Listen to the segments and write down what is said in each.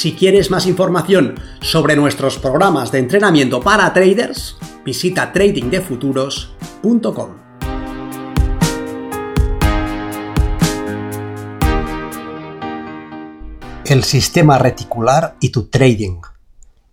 Si quieres más información sobre nuestros programas de entrenamiento para traders, visita tradingdefuturos.com. El sistema reticular y tu trading.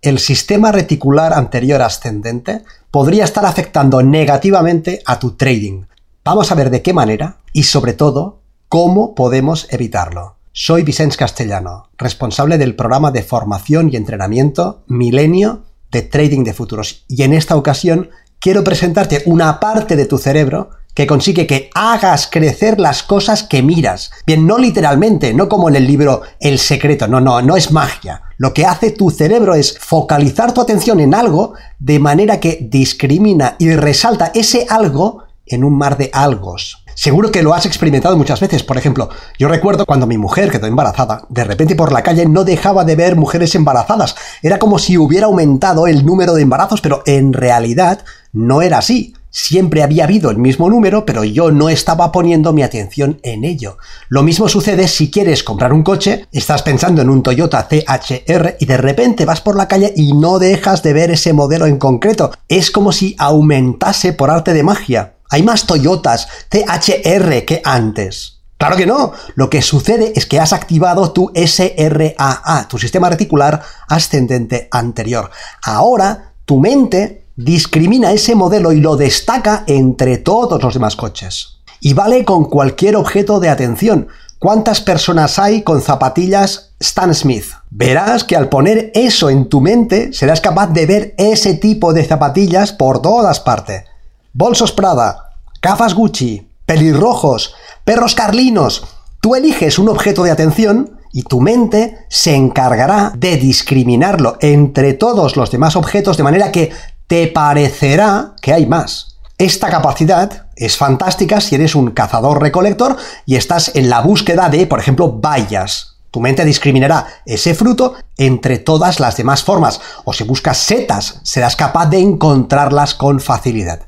El sistema reticular anterior ascendente podría estar afectando negativamente a tu trading. Vamos a ver de qué manera y sobre todo cómo podemos evitarlo. Soy Vicente Castellano, responsable del programa de formación y entrenamiento Milenio de Trading de Futuros. Y en esta ocasión quiero presentarte una parte de tu cerebro que consigue que hagas crecer las cosas que miras. Bien, no literalmente, no como en el libro El secreto, no, no, no es magia. Lo que hace tu cerebro es focalizar tu atención en algo de manera que discrimina y resalta ese algo en un mar de algos. Seguro que lo has experimentado muchas veces. Por ejemplo, yo recuerdo cuando mi mujer quedó embarazada, de repente por la calle no dejaba de ver mujeres embarazadas. Era como si hubiera aumentado el número de embarazos, pero en realidad no era así. Siempre había habido el mismo número, pero yo no estaba poniendo mi atención en ello. Lo mismo sucede si quieres comprar un coche, estás pensando en un Toyota CHR y de repente vas por la calle y no dejas de ver ese modelo en concreto. Es como si aumentase por arte de magia. Hay más Toyotas CHR que antes. Claro que no. Lo que sucede es que has activado tu SRAA, tu sistema reticular ascendente anterior. Ahora tu mente discrimina ese modelo y lo destaca entre todos los demás coches. Y vale con cualquier objeto de atención. ¿Cuántas personas hay con zapatillas Stan Smith? Verás que al poner eso en tu mente serás capaz de ver ese tipo de zapatillas por todas partes bolsos Prada, gafas Gucci, pelirrojos, perros carlinos. Tú eliges un objeto de atención y tu mente se encargará de discriminarlo entre todos los demás objetos de manera que te parecerá que hay más. Esta capacidad es fantástica si eres un cazador-recolector y estás en la búsqueda de, por ejemplo, bayas. Tu mente discriminará ese fruto entre todas las demás formas, o si buscas setas, serás capaz de encontrarlas con facilidad.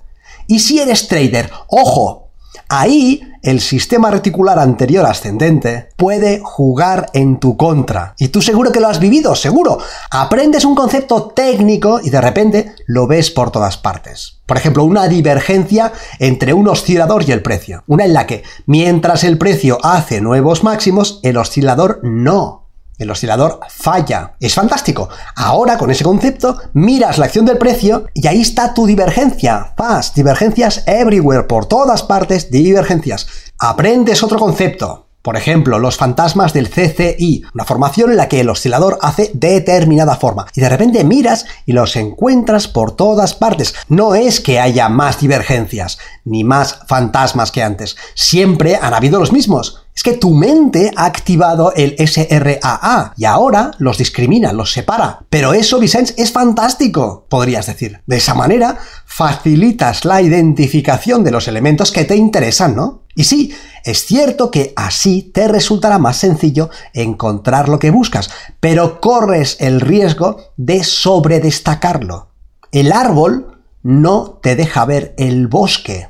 Y si eres trader, ojo, ahí el sistema reticular anterior ascendente puede jugar en tu contra. Y tú seguro que lo has vivido, seguro. Aprendes un concepto técnico y de repente lo ves por todas partes. Por ejemplo, una divergencia entre un oscilador y el precio. Una en la que mientras el precio hace nuevos máximos, el oscilador no. El oscilador falla. Es fantástico. Ahora, con ese concepto, miras la acción del precio y ahí está tu divergencia. Fast, divergencias everywhere, por todas partes, divergencias. Aprendes otro concepto. Por ejemplo, los fantasmas del CCI, una formación en la que el oscilador hace determinada forma. Y de repente miras y los encuentras por todas partes. No es que haya más divergencias, ni más fantasmas que antes. Siempre han habido los mismos. Es que tu mente ha activado el SRAA y ahora los discrimina, los separa. Pero eso, Vicente, es fantástico, podrías decir. De esa manera, facilitas la identificación de los elementos que te interesan, ¿no? Y sí, es cierto que así te resultará más sencillo encontrar lo que buscas, pero corres el riesgo de sobredestacarlo. El árbol no te deja ver el bosque.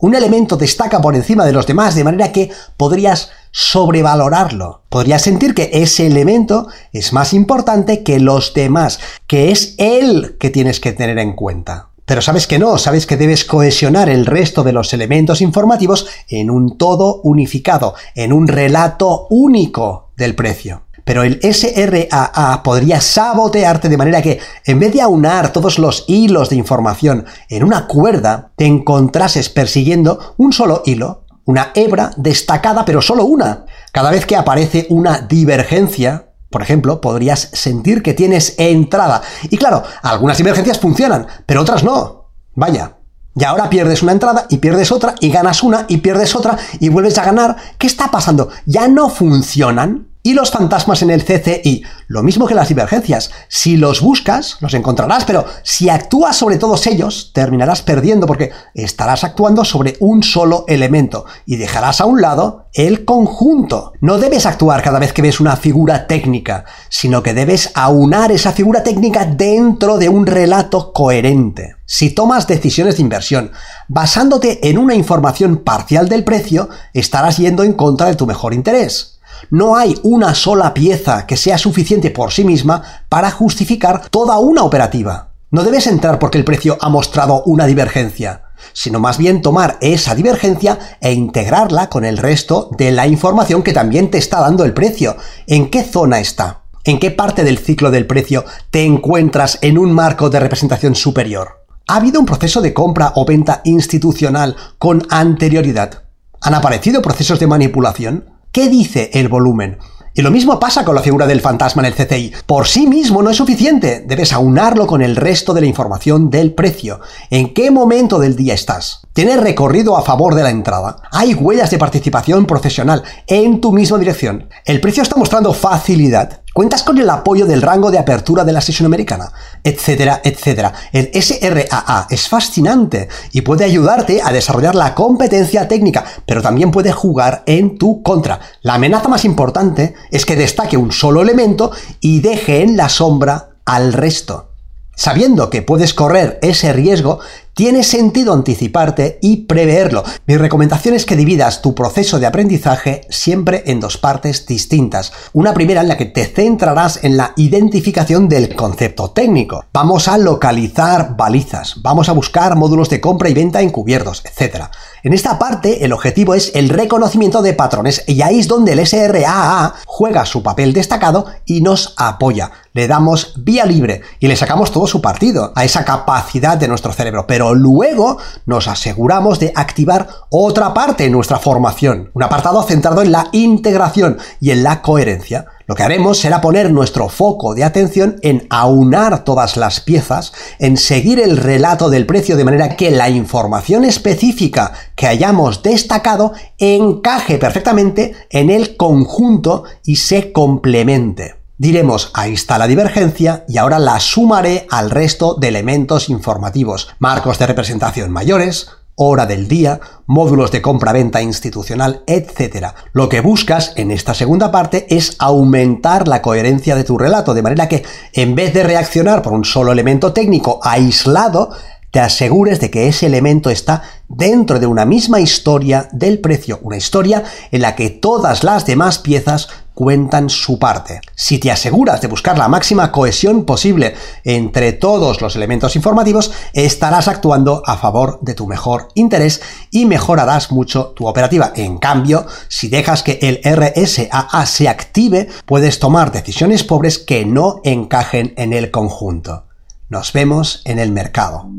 Un elemento destaca por encima de los demás de manera que podrías sobrevalorarlo. Podrías sentir que ese elemento es más importante que los demás, que es él que tienes que tener en cuenta. Pero sabes que no, sabes que debes cohesionar el resto de los elementos informativos en un todo unificado, en un relato único del precio. Pero el SRAA podría sabotearte de manera que, en vez de aunar todos los hilos de información en una cuerda, te encontrases persiguiendo un solo hilo, una hebra destacada, pero solo una. Cada vez que aparece una divergencia, por ejemplo, podrías sentir que tienes entrada. Y claro, algunas divergencias funcionan, pero otras no. Vaya. Y ahora pierdes una entrada y pierdes otra y ganas una y pierdes otra y vuelves a ganar. ¿Qué está pasando? ¿Ya no funcionan? Y los fantasmas en el CCI. Lo mismo que las divergencias. Si los buscas, los encontrarás, pero si actúas sobre todos ellos, terminarás perdiendo porque estarás actuando sobre un solo elemento y dejarás a un lado el conjunto. No debes actuar cada vez que ves una figura técnica, sino que debes aunar esa figura técnica dentro de un relato coherente. Si tomas decisiones de inversión basándote en una información parcial del precio, estarás yendo en contra de tu mejor interés. No hay una sola pieza que sea suficiente por sí misma para justificar toda una operativa. No debes entrar porque el precio ha mostrado una divergencia, sino más bien tomar esa divergencia e integrarla con el resto de la información que también te está dando el precio. ¿En qué zona está? ¿En qué parte del ciclo del precio te encuentras en un marco de representación superior? ¿Ha habido un proceso de compra o venta institucional con anterioridad? ¿Han aparecido procesos de manipulación? ¿Qué dice el volumen? Y lo mismo pasa con la figura del fantasma en el CCI. Por sí mismo no es suficiente, debes aunarlo con el resto de la información del precio. ¿En qué momento del día estás? ¿Tienes recorrido a favor de la entrada? ¿Hay huellas de participación profesional en tu misma dirección? ¿El precio está mostrando facilidad? Cuentas con el apoyo del rango de apertura de la sesión americana, etcétera, etcétera. El SRAA es fascinante y puede ayudarte a desarrollar la competencia técnica, pero también puede jugar en tu contra. La amenaza más importante es que destaque un solo elemento y deje en la sombra al resto. Sabiendo que puedes correr ese riesgo, tiene sentido anticiparte y preverlo. Mi recomendación es que dividas tu proceso de aprendizaje siempre en dos partes distintas. Una primera en la que te centrarás en la identificación del concepto técnico. Vamos a localizar balizas, vamos a buscar módulos de compra y venta encubiertos, etc. En esta parte el objetivo es el reconocimiento de patrones y ahí es donde el SRAA juega su papel destacado y nos apoya. Le damos vía libre y le sacamos todo su partido a esa capacidad de nuestro cerebro. Luego nos aseguramos de activar otra parte en nuestra formación, un apartado centrado en la integración y en la coherencia. Lo que haremos será poner nuestro foco de atención en aunar todas las piezas, en seguir el relato del precio de manera que la información específica que hayamos destacado encaje perfectamente en el conjunto y se complemente. Diremos, ahí está la divergencia y ahora la sumaré al resto de elementos informativos, marcos de representación mayores, hora del día, módulos de compra-venta institucional, etc. Lo que buscas en esta segunda parte es aumentar la coherencia de tu relato, de manera que en vez de reaccionar por un solo elemento técnico aislado, te asegures de que ese elemento está dentro de una misma historia del precio, una historia en la que todas las demás piezas cuentan su parte. Si te aseguras de buscar la máxima cohesión posible entre todos los elementos informativos, estarás actuando a favor de tu mejor interés y mejorarás mucho tu operativa. En cambio, si dejas que el RSAA se active, puedes tomar decisiones pobres que no encajen en el conjunto. Nos vemos en el mercado.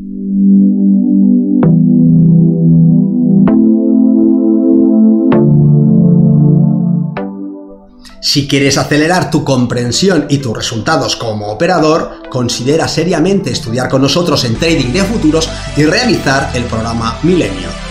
Si quieres acelerar tu comprensión y tus resultados como operador, considera seriamente estudiar con nosotros en Trading de Futuros y realizar el programa Milenio